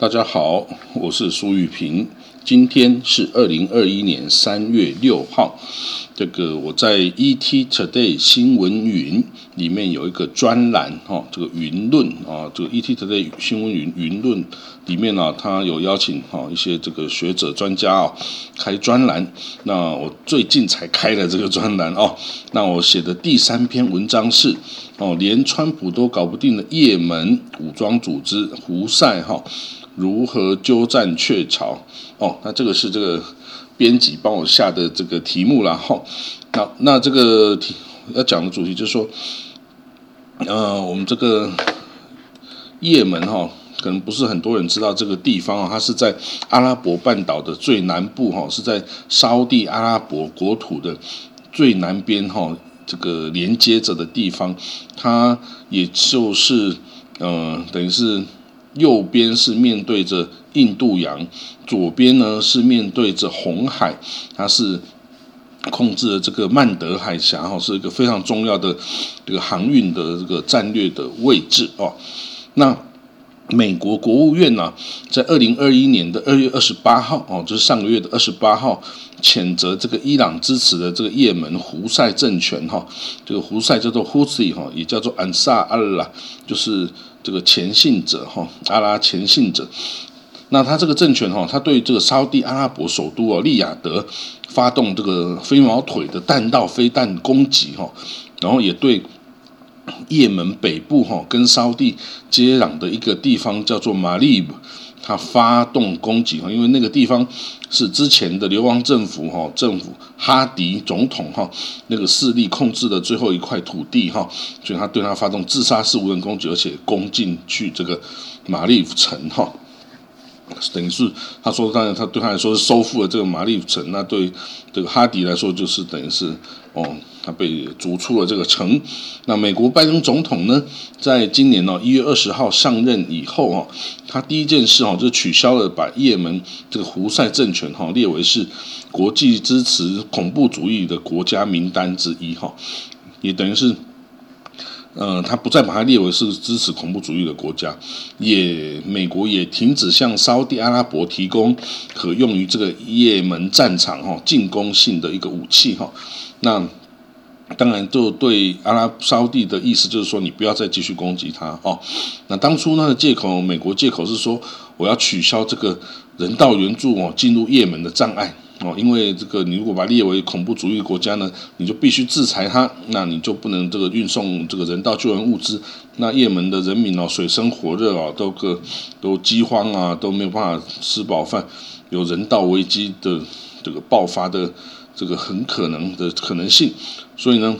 大家好，我是苏玉平。今天是二零二一年三月六号。这个我在 ET Today 新闻云里面有一个专栏哈，这个云论啊，这个 ET Today 新闻云云论里面呢，他有邀请哈一些这个学者专家啊开专栏。那我最近才开了这个专栏哦。那我写的第三篇文章是哦，连川普都搞不定的也门武装组织胡塞哈。如何鸠占鹊巢？哦，那这个是这个编辑帮我下的这个题目了哈。那那这个题要讲的主题就是说，呃，我们这个也门哈，可能不是很多人知道这个地方啊，它是在阿拉伯半岛的最南部哈，是在沙地阿拉伯国土的最南边哈，这个连接着的地方，它也就是呃，等于是。右边是面对着印度洋，左边呢是面对着红海，它是控制了这个曼德海峡哈，是一个非常重要的这个航运的这个战略的位置哦。那美国国务院呢，在二零二一年的二月二十八号哦，就是上个月的二十八号，谴责这个伊朗支持的这个也门胡塞政权哈，这个胡塞叫做 Houthi 哈，也叫做安萨阿拉，就是。这个前信者哈，阿拉前信者，那他这个政权哈，他对这个沙地阿拉伯首都哦利雅得发动这个飞毛腿的弹道飞弹攻击哈，然后也对也门北部哈跟沙地接壤的一个地方叫做马利布。他发动攻击哈，因为那个地方是之前的流亡政府哈，政府哈迪总统哈那个势力控制的最后一块土地哈，所以他对他发动自杀式无人攻击，而且攻进去这个马利夫城哈。等于是他说，当然他对他来说是收复了这个马利城，那对这个哈迪来说就是等于是哦，他被逐出了这个城。那美国拜登总统呢，在今年呢一月二十号上任以后哦，他第一件事哦就取消了把也门这个胡塞政权哈列为是国际支持恐怖主义的国家名单之一哈，也等于是。嗯，他不再把它列为是支持恐怖主义的国家，也美国也停止向沙地阿拉伯提供可用于这个也门战场哈进攻性的一个武器哈。那当然就对阿拉沙地的意思就是说，你不要再继续攻击他哦。那当初那个借口，美国借口是说我要取消这个人道援助哦进入也门的障碍。哦，因为这个，你如果把它列为恐怖主义国家呢，你就必须制裁它，那你就不能这个运送这个人道救援物资。那也门的人民哦，水深火热啊，都个都饥荒啊，都没有办法吃饱饭，有人道危机的这个爆发的这个很可能的可能性。所以呢。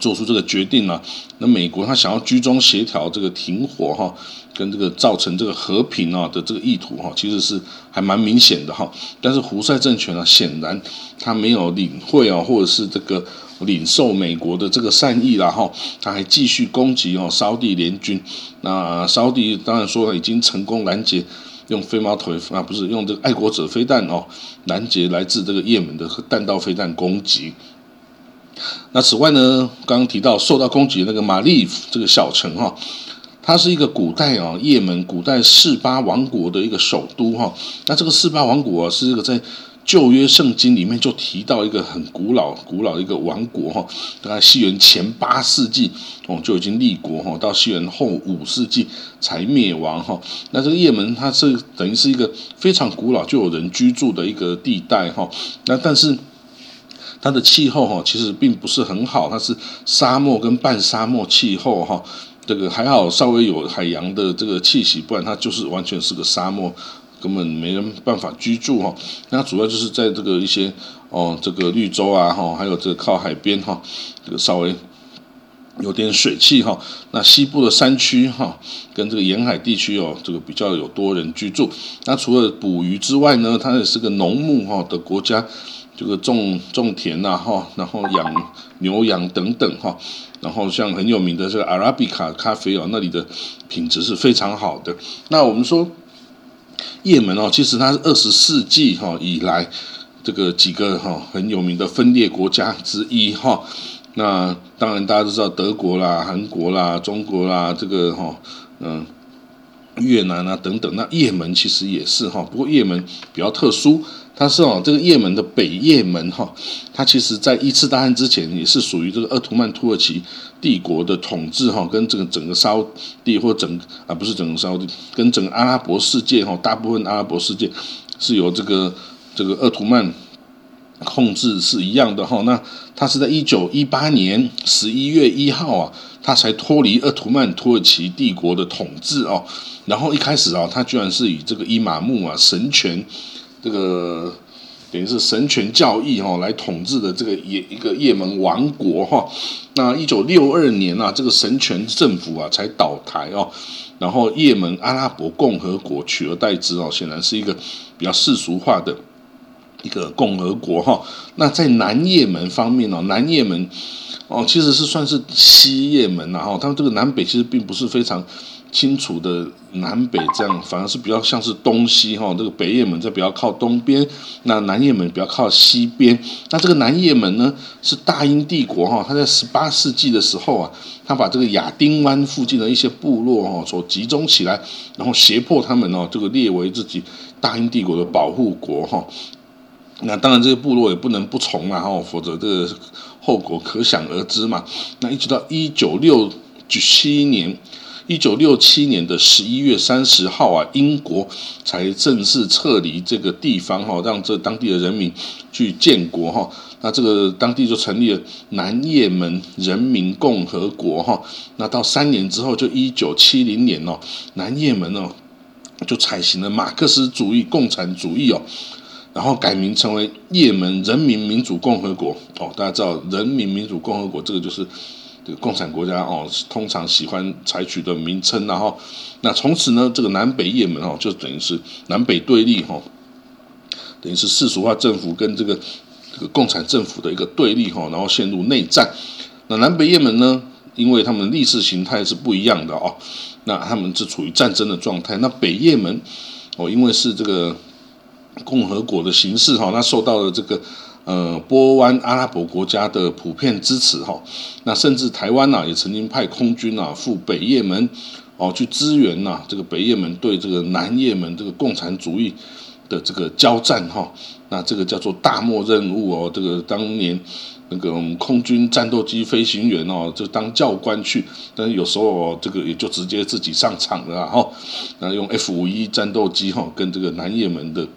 做出这个决定呢？那美国他想要居中协调这个停火哈，跟这个造成这个和平啊的这个意图哈，其实是还蛮明显的哈。但是胡塞政权呢，显然他没有领会啊，或者是这个领受美国的这个善意啦哈，他还继续攻击哦，沙地联军。那沙地当然说已经成功拦截，用飞毛腿啊不是用这个爱国者飞弹哦，拦截来自这个也门的弹道飞弹攻击。那此外呢，刚刚提到受到攻击那个马利夫这个小城哈，它是一个古代啊，也门古代四巴王国的一个首都哈。那这个四巴王国啊，是一个在旧约圣经里面就提到一个很古老、古老的一个王国哈。大概西元前八世纪哦就已经立国哈，到西元后五世纪才灭亡哈。那这个也门它是等于是一个非常古老就有人居住的一个地带哈。那但是。它的气候哈，其实并不是很好，它是沙漠跟半沙漠气候哈。这个还好，稍微有海洋的这个气息，不然它就是完全是个沙漠，根本没人办法居住哈。那主要就是在这个一些哦，这个绿洲啊哈，还有这个靠海边哈，这个稍微有点水汽哈。那西部的山区哈，跟这个沿海地区哦，这个比较有多人居住。那除了捕鱼之外呢，它也是个农牧哈的国家。这个种种田呐，哈，然后养牛羊等等哈，然后像很有名的这个阿拉比卡咖啡哦，那里的品质是非常好的。那我们说，也门哦，其实它是二十世纪哈以来这个几个哈很有名的分裂国家之一哈。那当然大家都知道德国啦、韩国啦、中国啦，这个哈嗯。越南啊等等，那也门其实也是哈，不过也门比较特殊，它是哦这个也门的北也门哈，它其实在一次大战之前也是属于这个鄂图曼土耳其帝国的统治哈，跟这个整个沙地或整啊不是整个沙地，跟整个阿拉伯世界哈，大部分阿拉伯世界是由这个这个鄂图曼。控制是一样的哈，那他是在一九一八年十一月一号啊，他才脱离鄂图曼土耳其帝国的统治哦。然后一开始啊，他居然是以这个伊玛目啊神权，这个等于是神权教义哈来统治的这个也一个也门王国哈。那一九六二年啊，这个神权政府啊才倒台哦，然后也门阿拉伯共和国取而代之哦，显然是一个比较世俗化的。一个共和国哈，那在南也门方面哦，南也门哦，其实是算是西也门然后，他们这个南北其实并不是非常清楚的南北这样，反而是比较像是东西哈。这个北叶门在比较靠东边，那南叶门比较靠西边。那这个南叶门呢，是大英帝国哈，他在十八世纪的时候啊，他把这个亚丁湾附近的一些部落哈所集中起来，然后胁迫他们哦，这个列为自己大英帝国的保护国哈。那当然，这些部落也不能不从啊，哈，否则这个后果可想而知嘛。那一直到一九六七年，一九六七年的十一月三十号啊，英国才正式撤离这个地方哈，让这当地的人民去建国哈。那这个当地就成立了南也门人民共和国哈。那到三年之后，就一九七零年哦，南也门哦就采行了马克思主义共产主义哦。然后改名成为也门人民民主共和国哦，大家知道人民民主共和国这个就是这个共产国家哦，通常喜欢采取的名称。然后那从此呢，这个南北也门哦，就等于是南北对立哈，等于是世俗化政府跟这个这个共产政府的一个对立哈，然后陷入内战。那南北也门呢，因为他们历史形态是不一样的哦，那他们是处于战争的状态。那北也门哦，因为是这个。共和国的形式哈，那受到了这个呃波湾阿拉伯国家的普遍支持哈，那甚至台湾呐也曾经派空军啊赴北也门哦去支援呐这个北也门对这个南也门这个共产主义的这个交战哈，那这个叫做大漠任务哦，这个当年。那个空军战斗机飞行员哦，就当教官去，但是有时候这个也就直接自己上场了哈。那用 F 五一战斗机哈，跟这个南也门的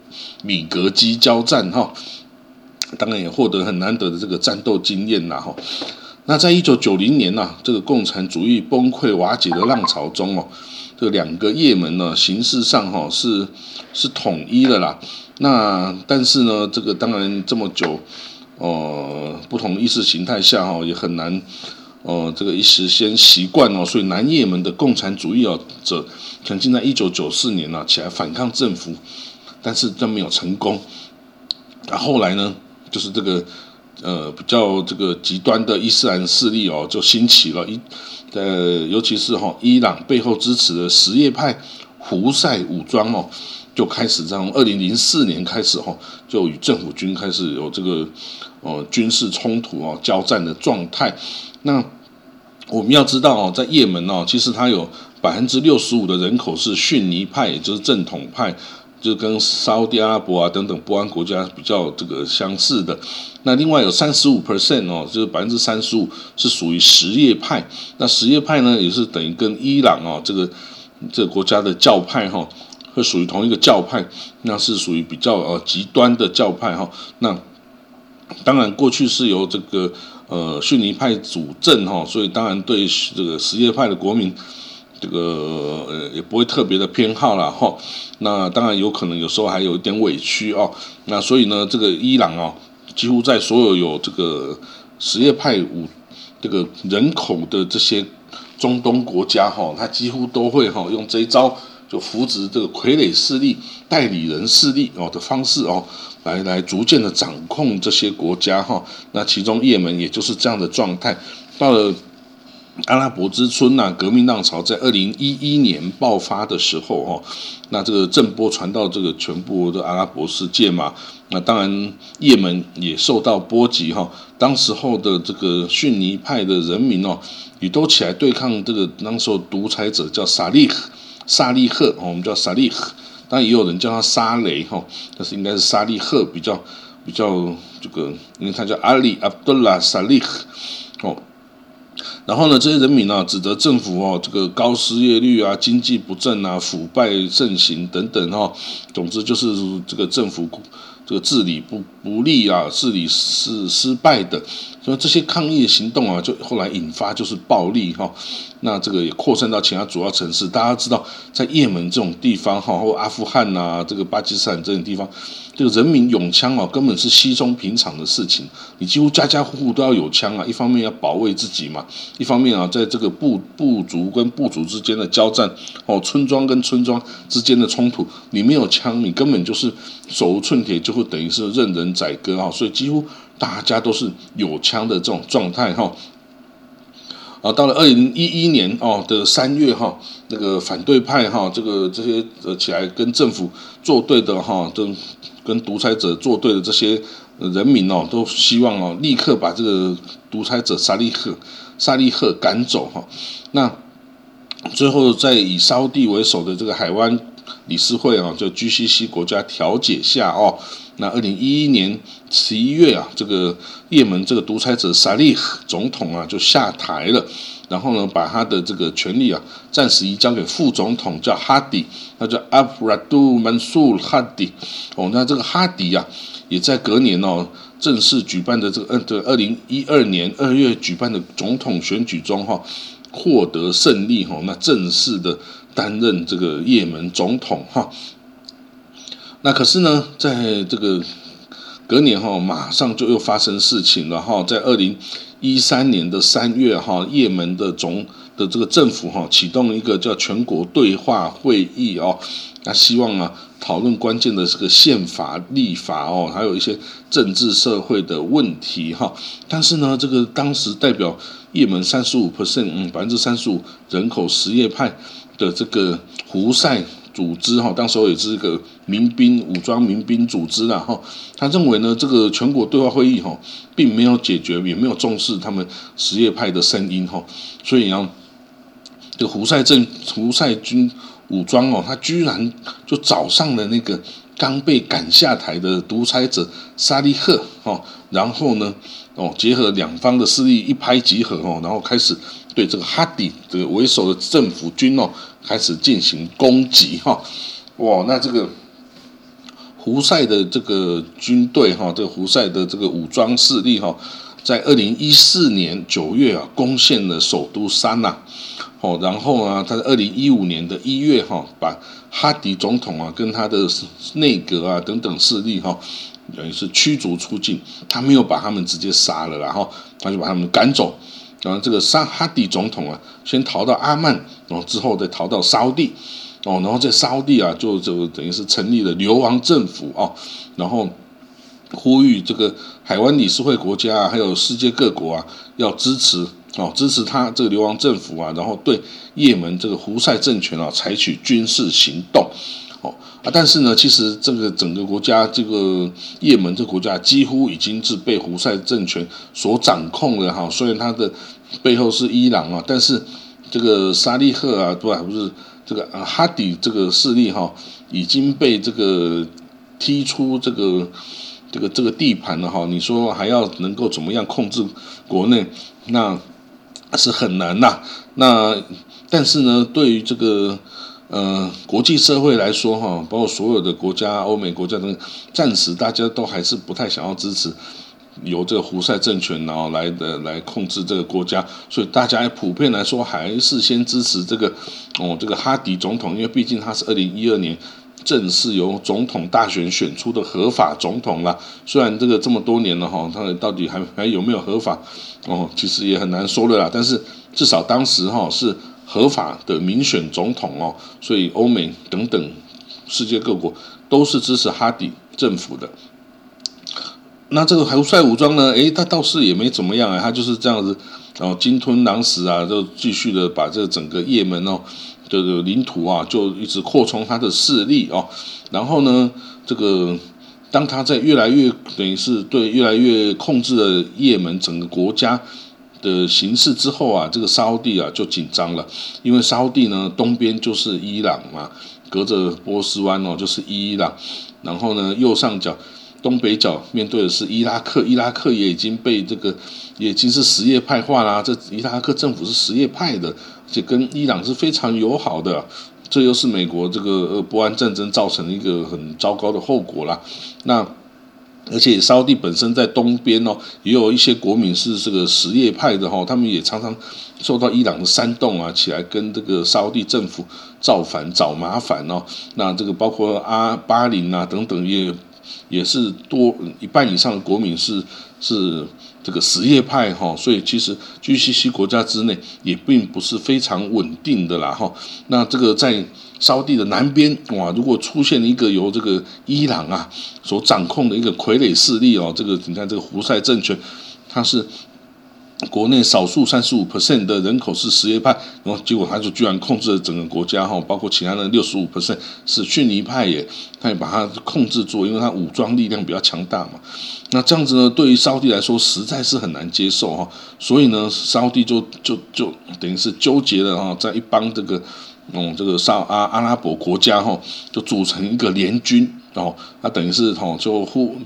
米格机交战哈，当然也获得很难得的这个战斗经验呐哈。那在一九九零年呐，这个共产主义崩溃瓦解的浪潮中哦，这两个也门呢，形式上哈是是统一的啦。那但是呢，这个当然这么久。呃，不同意识形态下哈，也很难，呃，这个一时先习惯哦。所以南也门的共产主义哦者曾经在一九九四年呢起来反抗政府，但是都没有成功。那后来呢，就是这个呃比较这个极端的伊斯兰势力哦，就兴起了，一呃，尤其是哈伊朗背后支持的什叶派胡塞武装哦。就开始从二零零四年开始哈，就与政府军开始有这个呃军事冲突哦，交战的状态。那我们要知道哦，在也门哦，其实它有百分之六十五的人口是逊尼派，也就是正统派，就跟沙特阿拉伯啊等等波安国家比较这个相似的。那另外有三十五 percent 哦，就是百分之三十五是属于什叶派。那什叶派呢，也是等于跟伊朗哦这个这个国家的教派哈。会属于同一个教派，那是属于比较呃极端的教派哈。那当然过去是由这个呃逊尼派主政哈，所以当然对这个什叶派的国民这个呃也不会特别的偏好了哈。那当然有可能有时候还有一点委屈哦。那所以呢，这个伊朗哦，几乎在所有有这个什叶派武这个人口的这些中东国家哈，他几乎都会哈用这一招。就扶植这个傀儡势力、代理人势力哦的方式哦，来来逐渐的掌控这些国家哈。那其中也门也就是这样的状态。到了阿拉伯之春呐，革命浪潮在二零一一年爆发的时候哦，那这个震波传到这个全部的阿拉伯世界嘛。那当然，也门也受到波及哈。当时候的这个逊尼派的人民哦，也都起来对抗这个当时候独裁者叫萨利赫。萨利赫哦，我们叫萨利赫，当然也有人叫他沙雷哈，但是应该是萨利赫比较比较这个，因为他叫阿里阿卜杜拉萨利赫。然后呢，这些人民呢，指责政府哦，这个高失业率啊，经济不振啊，腐败盛行等等哈。总之就是这个政府这个治理不不利啊，治理是失败的。所以这些抗议行动啊，就后来引发就是暴力哈。那这个也扩散到其他主要城市。大家知道，在也门这种地方哈，或阿富汗呐，这个巴基斯坦这种地方。这个人民拥枪啊，根本是稀松平常的事情。你几乎家家户户都要有枪啊，一方面要保卫自己嘛，一方面啊，在这个部部族跟部族之间的交战哦，村庄跟村庄之间的冲突，你没有枪，你根本就是手无寸铁，就会等于是任人宰割啊。所以几乎大家都是有枪的这种状态哈。啊，到了二零一一年哦的三月哈，那个反对派哈，这个这些呃起来跟政府作对的哈，都。跟独裁者作对的这些人民哦，都希望哦，立刻把这个独裁者沙利赫、沙利赫赶走哈。那最后在以沙地为首的这个海湾理事会啊，就 GCC 国家调解下哦，那二零一一年十一月啊，这个也门这个独裁者萨利赫总统啊就下台了。然后呢，把他的这个权力啊，暂时移交给副总统，叫哈迪，他叫阿布拉杜曼苏哈迪。哦，那这个哈迪呀，也在隔年哦，正式举办的这个呃，这二零一二年二月举办的总统选举中哈，获得胜利哈，那正式的担任这个也门总统哈。那可是呢，在这个隔年哈，马上就又发生事情了哈，在二零。一三年的三月，哈，也门的总的这个政府哈启动一个叫全国对话会议哦，那希望啊讨论关键的这个宪法立法哦，还有一些政治社会的问题哈。但是呢，这个当时代表也门三十五 percent，嗯，百分之三十五人口什叶派的这个胡塞。组织哈，当时候也是一个民兵武装民兵组织了哈。他认为呢，这个全国对话会议哈，并没有解决，也没有重视他们什叶派的声音哈。所以呢，这个胡塞政胡塞军武装哦，他居然就找上了那个刚被赶下台的独裁者沙利赫哦，然后呢，哦，结合两方的势力一拍即合哦，然后开始对这个哈迪这个为首的政府军哦。开始进行攻击哈，哇，那这个胡塞的这个军队哈，这个胡塞的这个武装势力哈，在二零一四年九月啊，攻陷了首都山呐，哦，然后呢，他在二零一五年的一月哈，把哈迪总统啊跟他的内阁啊等等势力哈，等于是驱逐出境，他没有把他们直接杀了，然后他就把他们赶走。然后这个沙哈迪总统啊，先逃到阿曼，然后之后再逃到沙地，哦，然后在沙地啊，就就等于是成立了流亡政府哦，然后呼吁这个海湾理事会国家啊，还有世界各国啊，要支持哦，支持他这个流亡政府啊，然后对也门这个胡塞政权啊，采取军事行动。啊，但是呢，其实这个整个国家，这个也门这个国家几乎已经是被胡塞政权所掌控了哈。虽然它的背后是伊朗啊，但是这个沙利赫啊，对吧？不是这个啊哈迪这个势力哈，已经被这个踢出这个这个这个地盘了哈。你说还要能够怎么样控制国内，那是很难呐。那但是呢，对于这个。呃，国际社会来说，哈，包括所有的国家、欧美国家等，暂时大家都还是不太想要支持由这个胡塞政权然后来的来控制这个国家，所以大家普遍来说还是先支持这个哦，这个哈迪总统，因为毕竟他是二零一二年正式由总统大选选出的合法总统啦。虽然这个这么多年了哈，他到底还还有没有合法哦，其实也很难说了啦。但是至少当时哈是。合法的民选总统哦，所以欧美等等世界各国都是支持哈迪政府的。那这个胡塞武装呢？诶，他倒是也没怎么样啊，他就是这样子，然后鲸吞狼食啊，就继续的把这整个也门哦，这个领土啊，就一直扩充他的势力哦。然后呢，这个当他在越来越等于是对越来越控制了也门整个国家。的形势之后啊，这个沙地啊就紧张了，因为沙地呢东边就是伊朗嘛，隔着波斯湾哦就是伊朗，然后呢右上角东北角面对的是伊拉克，伊拉克也已经被这个也已经是什叶派化啦，这伊拉克政府是什叶派的，而且跟伊朗是非常友好的，这又是美国这个呃波安战争造成的一个很糟糕的后果啦。那。而且沙地本身在东边哦，也有一些国民是这个什叶派的哈，他们也常常受到伊朗的煽动啊，起来跟这个沙地政府造反找麻烦哦。那这个包括阿巴林啊等等，也也是多一半以上的国民是是这个什叶派哈，所以其实 GCC 国家之内也并不是非常稳定的啦哈。那这个在。沙地的南边，哇，如果出现一个由这个伊朗啊所掌控的一个傀儡势力哦，这个你看这个胡塞政权，它是国内少数三十五 percent 的人口是什叶派，然后结果他就居然控制了整个国家哈，包括其他的六十五 percent 是逊尼派耶，他也把它控制住，因为他武装力量比较强大嘛。那这样子呢，对于沙地来说实在是很难接受哈，所以呢，沙地就就就等于是纠结了哈，在一帮这个。嗯，这个沙阿阿拉伯国家哈，就组成一个联军哦，那等于是哈就互，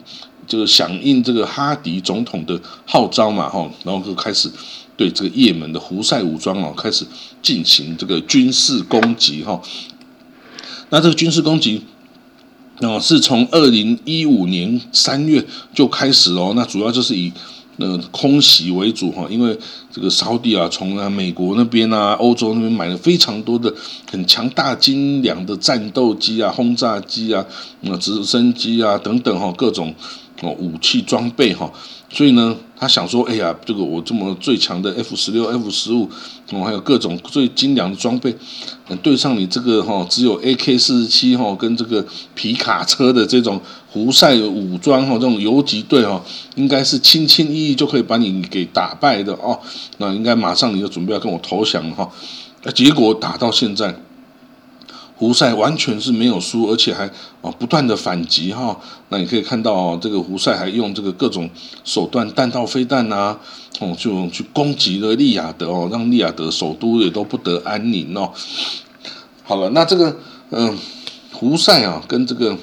就是响应这个哈迪总统的号召嘛哈，然后就开始对这个也门的胡塞武装哦开始进行这个军事攻击哈。那这个军事攻击哦，是从二零一五年三月就开始哦，那主要就是以。呃，空袭为主哈，因为这个沙地啊，从啊美国那边啊、欧洲那边买了非常多的很强大精良的战斗机啊、轰炸机啊、那直升机啊等等哈，各种哦武器装备哈。所以呢，他想说，哎呀，这个我这么最强的 F 十六、F 十五，哦，还有各种最精良的装备，对上你这个哈，只有 AK 四十七哈，跟这个皮卡车的这种胡塞武装哈，这种游击队哈，应该是轻轻易易就可以把你给打败的哦。那应该马上你就准备要跟我投降哈。结果打到现在。胡塞完全是没有输，而且还啊不断的反击哈。那你可以看到哦，这个胡塞还用这个各种手段，弹道飞弹呐，哦就去攻击了利雅得哦，让利雅得首都也都不得安宁哦。好了，那这个嗯，胡塞啊，跟这个。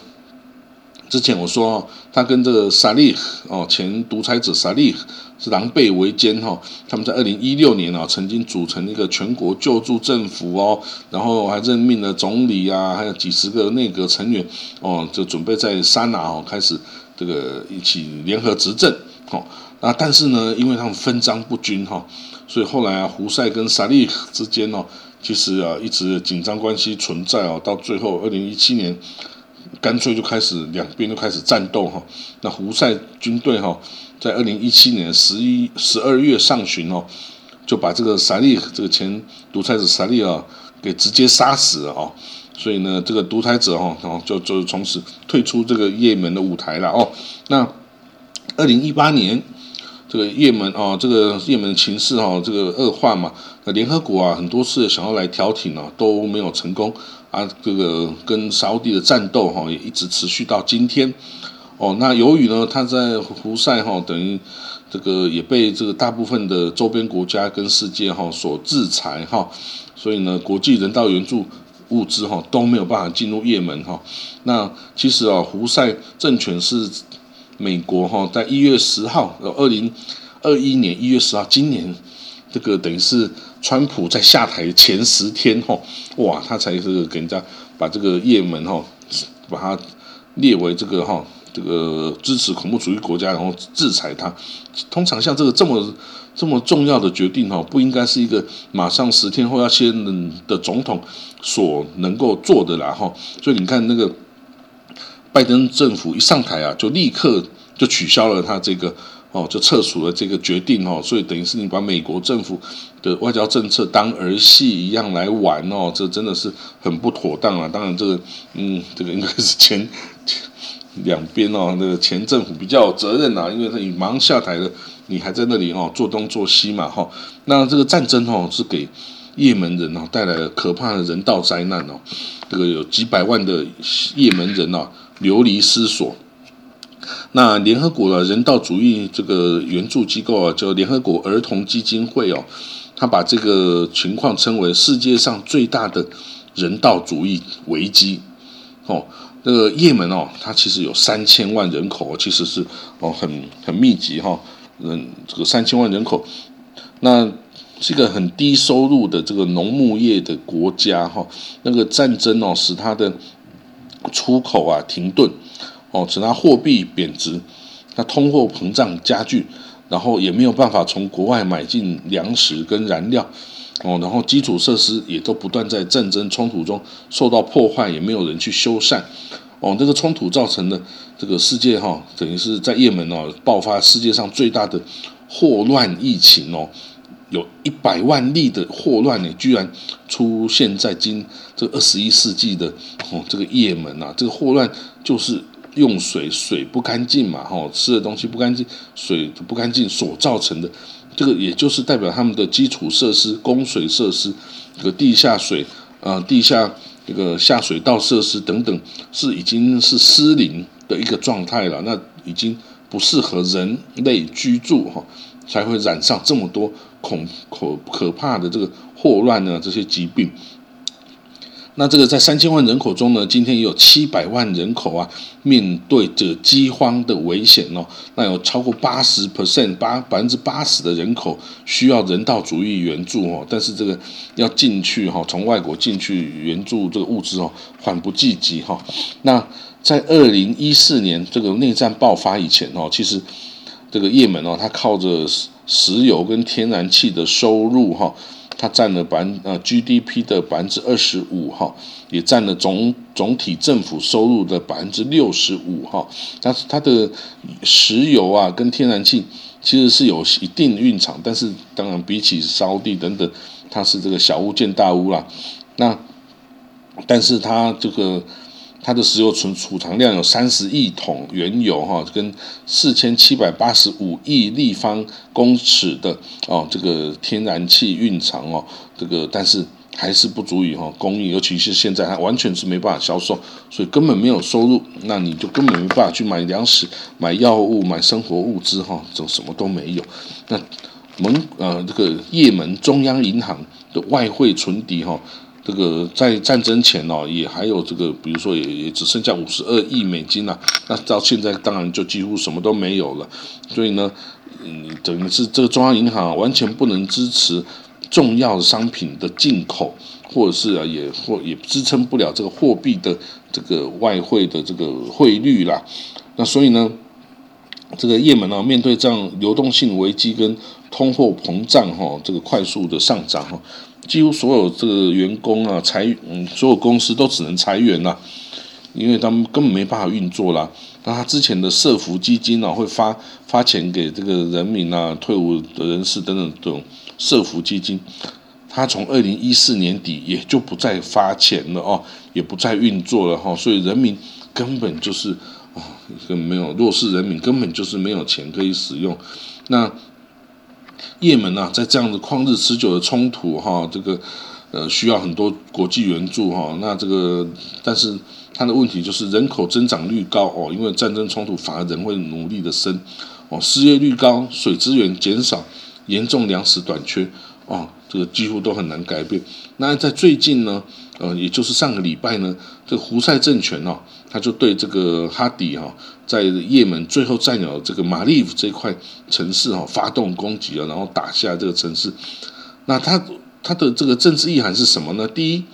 之前我说，他跟这个萨利哦，前独裁者萨利是狼狈为奸哈。他们在二零一六年啊，曾经组成一个全国救助政府哦，然后还任命了总理啊，还有几十个内阁成员哦，就准备在沙拿哦开始这个一起联合执政哦。那但是呢，因为他们分赃不均哈，所以后来啊，胡塞跟萨利之间哦，其实啊一直紧张关系存在哦，到最后二零一七年。干脆就开始两边就开始战斗哈，那胡塞军队哈，在二零一七年十一十二月上旬哦，就把这个萨利这个前独裁者萨利啊给直接杀死了哦，所以呢，这个独裁者哈，然后就就从此退出这个也门的舞台了哦。那二零一八年这个也门啊，这个也门情势哦，这个恶化嘛，那联合国啊很多次想要来调停呢，都没有成功。啊，这个跟沙地的战斗哈，也一直持续到今天。哦，那由于呢，他在胡塞哈，等于这个也被这个大部分的周边国家跟世界哈所制裁哈，所以呢，国际人道援助物资哈都没有办法进入也门哈。那其实啊，胡塞政权是美国哈，在一月十号，呃，二零二一年一月十号，今年这个等于是。川普在下台前十天，吼，哇，他才是给人家把这个也门，吼，把它列为这个，哈，这个支持恐怖主义国家，然后制裁他。通常像这个这么这么重要的决定，哈，不应该是一个马上十天后要卸任的总统所能够做的啦，哈。所以你看那个拜登政府一上台啊，就立刻就取消了他这个。哦，就撤除了这个决定哦，所以等于是你把美国政府的外交政策当儿戏一样来玩哦，这真的是很不妥当啊！当然，这个嗯，这个应该是前 两边哦，那个前政府比较有责任呐，因为他你忙下台了，你还在那里哦做东做西嘛哈。那这个战争哦，是给也门人哦带来了可怕的人道灾难哦，这个有几百万的也门人哦流离失所。那联合国的人道主义这个援助机构啊，叫联合国儿童基金会哦，他把这个情况称为世界上最大的人道主义危机哦。那个也门哦，它其实有三千万人口，其实是哦很很密集哈，嗯，这个三千万人口，那是一个很低收入的这个农牧业的国家哈，那个战争哦使它的出口啊停顿。哦，使它货币贬值，那通货膨胀加剧，然后也没有办法从国外买进粮食跟燃料，哦，然后基础设施也都不断在战争冲突中受到破坏，也没有人去修缮，哦，这个冲突造成的这个世界哈，等于是在也门哦爆发世界上最大的霍乱疫情哦，有一百万例的霍乱呢，居然出现在今这二十一世纪的哦这个也门啊，这个霍乱就是。用水水不干净嘛，哈，吃的东西不干净，水不干净所造成的，这个也就是代表他们的基础设施、供水设施、这个地下水呃、地下这个下水道设施等等，是已经是失灵的一个状态了，那已经不适合人类居住哈，才会染上这么多恐可可怕的这个霍乱呢这些疾病。那这个在三千万人口中呢，今天也有七百万人口啊，面对着饥荒的危险哦。那有超过八十 percent 八百分之八十的人口需要人道主义援助哦。但是这个要进去哈，从外国进去援助这个物资哦，缓不济急哈。那在二零一四年这个内战爆发以前哦，其实这个也门哦，它靠着石油跟天然气的收入哈。它占了百分呃 GDP 的百分之二十五哈，也占了总总体政府收入的百分之六十五哈。但是它的石油啊跟天然气其实是有一定蕴藏，但是当然比起沙地等等，它是这个小巫见大巫啦。那但是它这个。它的石油存储藏量有三十亿桶原油哈，跟四千七百八十五亿立方公尺的哦这个天然气蕴藏哦，这个但是还是不足以哈供应，尤其是现在它完全是没办法销售，所以根本没有收入，那你就根本没办法去买粮食、买药物、买生活物资哈，就什么都没有。那蒙呃这个也门中央银行的外汇存底哈。这个在战争前哦，也还有这个，比如说也也只剩下五十二亿美金了，那到现在当然就几乎什么都没有了。所以呢，嗯，等于是这个中央银行完全不能支持重要商品的进口，或者是啊，也或也支撑不了这个货币的这个外汇的这个汇率啦。那所以呢，这个也门呢，面对这样流动性危机跟通货膨胀哈，这个快速的上涨哈。几乎所有这个员工啊，裁嗯，所有公司都只能裁员啦，因为他们根本没办法运作啦。那他之前的社福基金呢，会发发钱给这个人民啊、退伍的人士等等这种社福基金，他从二零一四年底也就不再发钱了哦，也不再运作了哈。所以人民根本就是啊，根本没有弱势人民根本就是没有钱可以使用。那也门呐，在这样子旷日持久的冲突哈，这个呃需要很多国际援助哈。那这个，但是它的问题就是人口增长率高哦，因为战争冲突反而人会努力的生哦，失业率高，水资源减少，严重粮食短缺哦，这个几乎都很难改变。那在最近呢，呃，也就是上个礼拜呢，这个胡塞政权哦，他就对这个哈迪哈。在也门最后占有这个马利夫这块城市哈，发动攻击了，然后打下这个城市。那他他的这个政治意涵是什么呢？第一，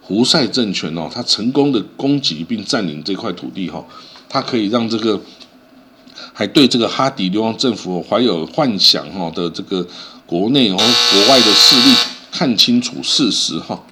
胡塞政权哦，他成功的攻击并占领这块土地哈，他可以让这个还对这个哈迪流亡政府怀有幻想哈的这个国内和国外的势力看清楚事实哈。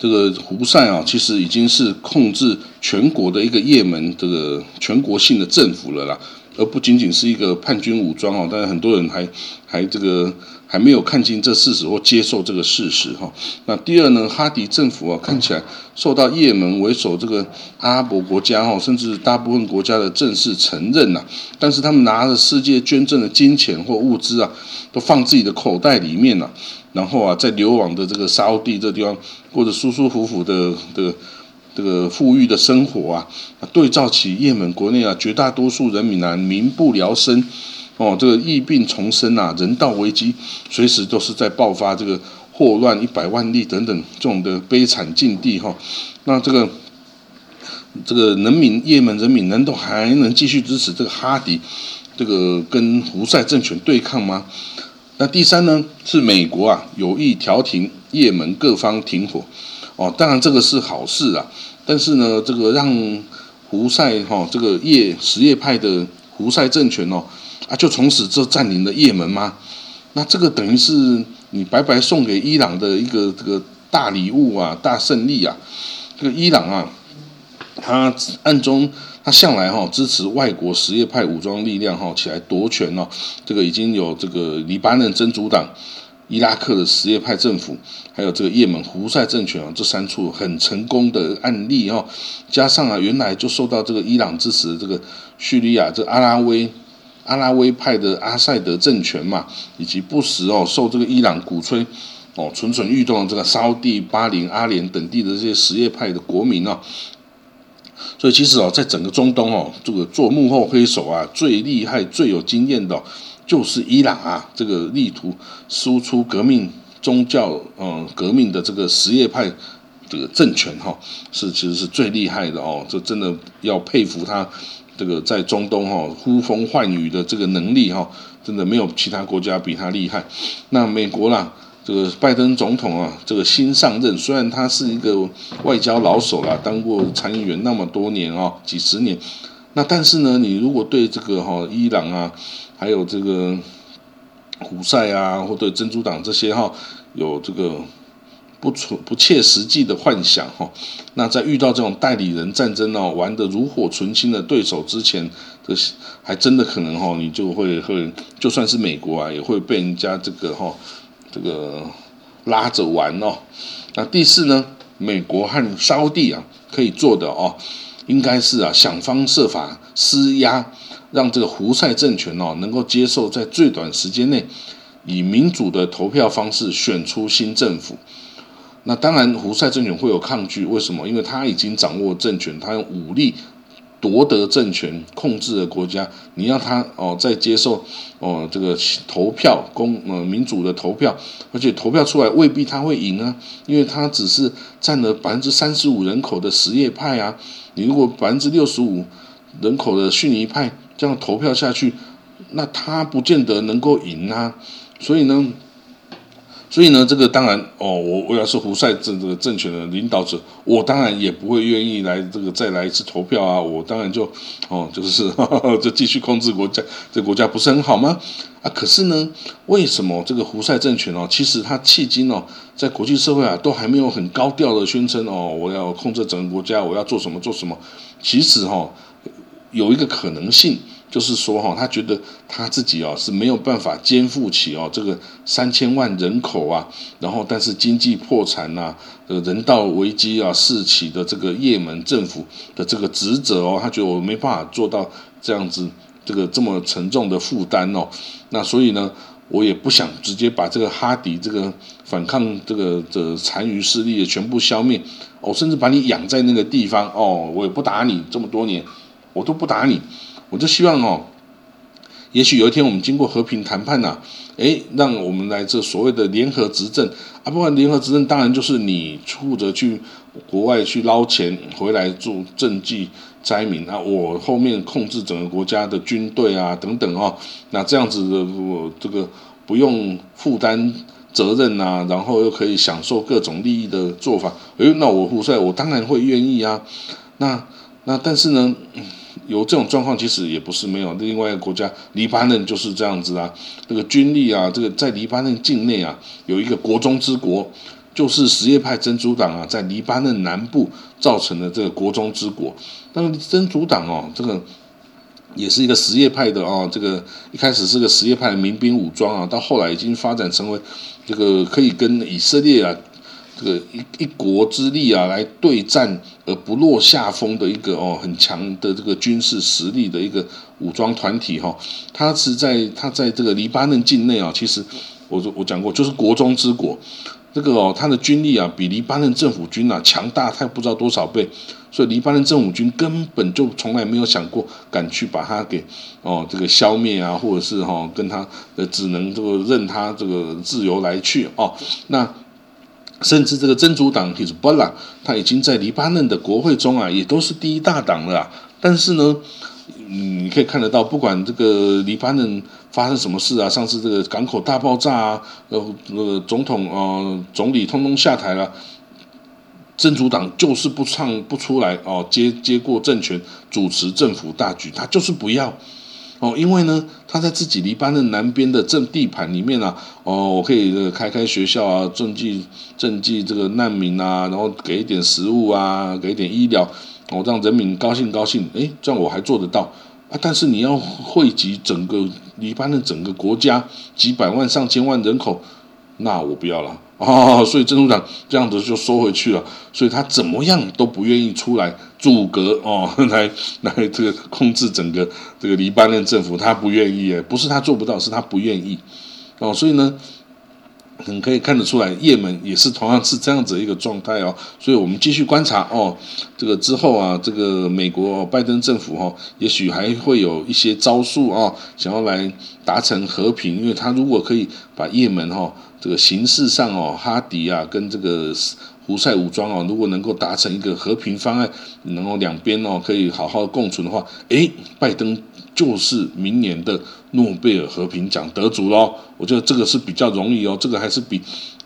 这个胡塞啊，其实已经是控制全国的一个也门这个全国性的政府了啦，而不仅仅是一个叛军武装哦。但是很多人还还这个还没有看清这事实或接受这个事实哈。那第二呢，哈迪政府啊，看起来受到也门为首这个阿拉伯国家哦，甚至大部分国家的正式承认呐。但是他们拿着世界捐赠的金钱或物资啊，都放自己的口袋里面了。然后啊，在流亡的这个沙地这地方过着舒舒服服的的这个富裕的生活啊，对照起也门国内啊，绝大多数人民啊，民不聊生，哦，这个疫病丛生啊，人道危机随时都是在爆发，这个霍乱一百万例等等这种的悲惨境地哈。那这个这个人民也门人民难道还能继续支持这个哈迪这个跟胡塞政权对抗吗？那第三呢，是美国啊有意调停也门各方停火。哦，当然这个是好事啊，但是呢，这个让胡塞哈这个叶什叶派的胡塞政权哦啊，就从此就占领了也门吗？那这个等于是你白白送给伊朗的一个这个大礼物啊，大胜利啊！这个伊朗啊，他暗中他向来哈支持外国什叶派武装力量哈起来夺权哦，这个已经有这个黎巴嫩真主党。伊拉克的什叶派政府，还有这个也门胡塞政权啊，这三处很成功的案例哦，加上啊，原来就受到这个伊朗支持的这个叙利亚这阿拉维阿拉维派的阿塞德政权嘛，以及不时哦受这个伊朗鼓吹哦蠢蠢欲动的这个沙地、巴林、阿联等地的这些什叶派的国民哦，所以其实哦，在整个中东哦，这个做幕后黑手啊，最厉害、最有经验的。就是伊朗啊，这个力图输出革命宗教，嗯，革命的这个什叶派这个政权哈，是其实是最厉害的哦，这真的要佩服他这个在中东哈呼风唤雨的这个能力哈，真的没有其他国家比他厉害。那美国啦，这个拜登总统啊，这个新上任，虽然他是一个外交老手啦，当过参议员那么多年哦，几十年，那但是呢，你如果对这个哈伊朗啊。还有这个胡塞啊，或对珍珠党这些哈，有这个不存不切实际的幻想哈。那在遇到这种代理人战争哦，玩的炉火纯青的对手之前，这还真的可能哈，你就会会，就算是美国啊，也会被人家这个哈，这个拉着玩哦。那第四呢，美国和沙地啊，可以做的哦，应该是啊，想方设法施压。让这个胡塞政权哦能够接受在最短时间内以民主的投票方式选出新政府。那当然，胡塞政权会有抗拒，为什么？因为他已经掌握政权，他用武力夺得政权，控制的国家。你让他哦再接受哦这个投票公呃民主的投票，而且投票出来未必他会赢啊，因为他只是占了百分之三十五人口的什叶派啊。你如果百分之六十五人口的逊尼派。这样投票下去，那他不见得能够赢啊。所以呢，所以呢，这个当然哦，我我要是胡塞政这个政权的领导者，我当然也不会愿意来这个再来一次投票啊。我当然就哦，就是 就继续控制国家，这国家不是很好吗？啊，可是呢，为什么这个胡塞政权哦，其实他迄今哦，在国际社会啊，都还没有很高调的宣称哦，我要控制整个国家，我要做什么做什么？其实哈。有一个可能性，就是说哈，他觉得他自己哦是没有办法肩负起哦这个三千万人口啊，然后但是经济破产呐，呃人道危机啊四起的这个也门政府的这个职责哦，他觉得我没办法做到这样子这个这么沉重的负担哦，那所以呢，我也不想直接把这个哈迪这个反抗这个的残余势力全部消灭，哦，甚至把你养在那个地方哦，我也不打你这么多年。我都不打你，我就希望哦，也许有一天我们经过和平谈判呐，哎，让我们来这所谓的联合执政。啊，不管联合执政，当然就是你负责去国外去捞钱回来做赈济灾民。啊，我后面控制整个国家的军队啊等等哦，那这样子的我这个不用负担责任呐，然后又可以享受各种利益的做法，哎，那我胡塞我当然会愿意啊，那那但是呢？有这种状况，其实也不是没有。另外一个国家，黎巴嫩就是这样子啊。这个军力啊，这个在黎巴嫩境内啊，有一个国中之国，就是什叶派真主党啊，在黎巴嫩南部造成的这个国中之国。但是真主党哦，这个也是一个什叶派的哦，这个一开始是个什叶派的民兵武装啊，到后来已经发展成为这个可以跟以色列啊。这个一一国之力啊，来对战而不落下风的一个哦很强的这个军事实力的一个武装团体哈，它是在它在这个黎巴嫩境内啊，其实我我讲过就是国中之国，这个哦，他的军力啊，比黎巴嫩政府军啊强大，他不知道多少倍，所以黎巴嫩政府军根本就从来没有想过敢去把他给哦这个消灭啊，或者是哈跟他呃只能这个任他这个自由来去哦。那甚至这个真主党 Hezbollah，他已经在黎巴嫩的国会中啊，也都是第一大党了。但是呢，你可以看得到，不管这个黎巴嫩。发生什么事啊？上次这个港口大爆炸啊，呃，那个总统呃总理通通下台了，真主党就是不唱不出来哦，接接过政权，主持政府大局，他就是不要哦，因为呢，他在自己黎巴嫩南边的政地盘里面啊，哦，我可以开开学校啊，赈济赈济这个难民啊，然后给一点食物啊，给一点医疗，哦，让人民高兴高兴，诶，这样我还做得到。啊！但是你要汇集整个黎巴嫩整个国家几百万上千万人口，那我不要了啊！所以真主党这样子就收回去了。所以他怎么样都不愿意出来阻隔哦，来 来这个控制整个这个黎巴嫩政府，他不愿意，不是他做不到，是他不愿意哦。所以呢。很可以看得出来，也门也是同样是这样子一个状态哦，所以我们继续观察哦，这个之后啊，这个美国拜登政府哈，也许还会有一些招数啊，想要来达成和平，因为他如果可以把也门哈这个形式上哦，哈迪啊跟这个胡塞武装哦，如果能够达成一个和平方案，能够两边哦可以好好共存的话，诶，拜登。就是明年的诺贝尔和平奖得主喽，我觉得这个是比较容易哦，这个还是比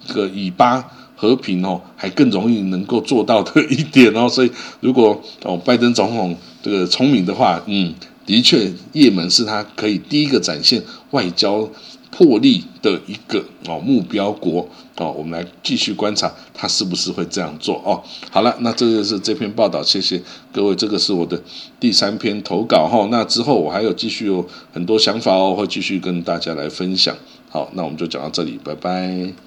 这个以巴和平哦还更容易能够做到的一点哦，所以如果哦拜登总统这个聪明的话，嗯，的确，也门是他可以第一个展现外交。破例的一个哦目标国哦，我们来继续观察他是不是会这样做哦。好了，那这就是这篇报道，谢谢各位，这个是我的第三篇投稿哈。那之后我还有继续有很多想法哦，会继续跟大家来分享。好，那我们就讲到这里，拜拜。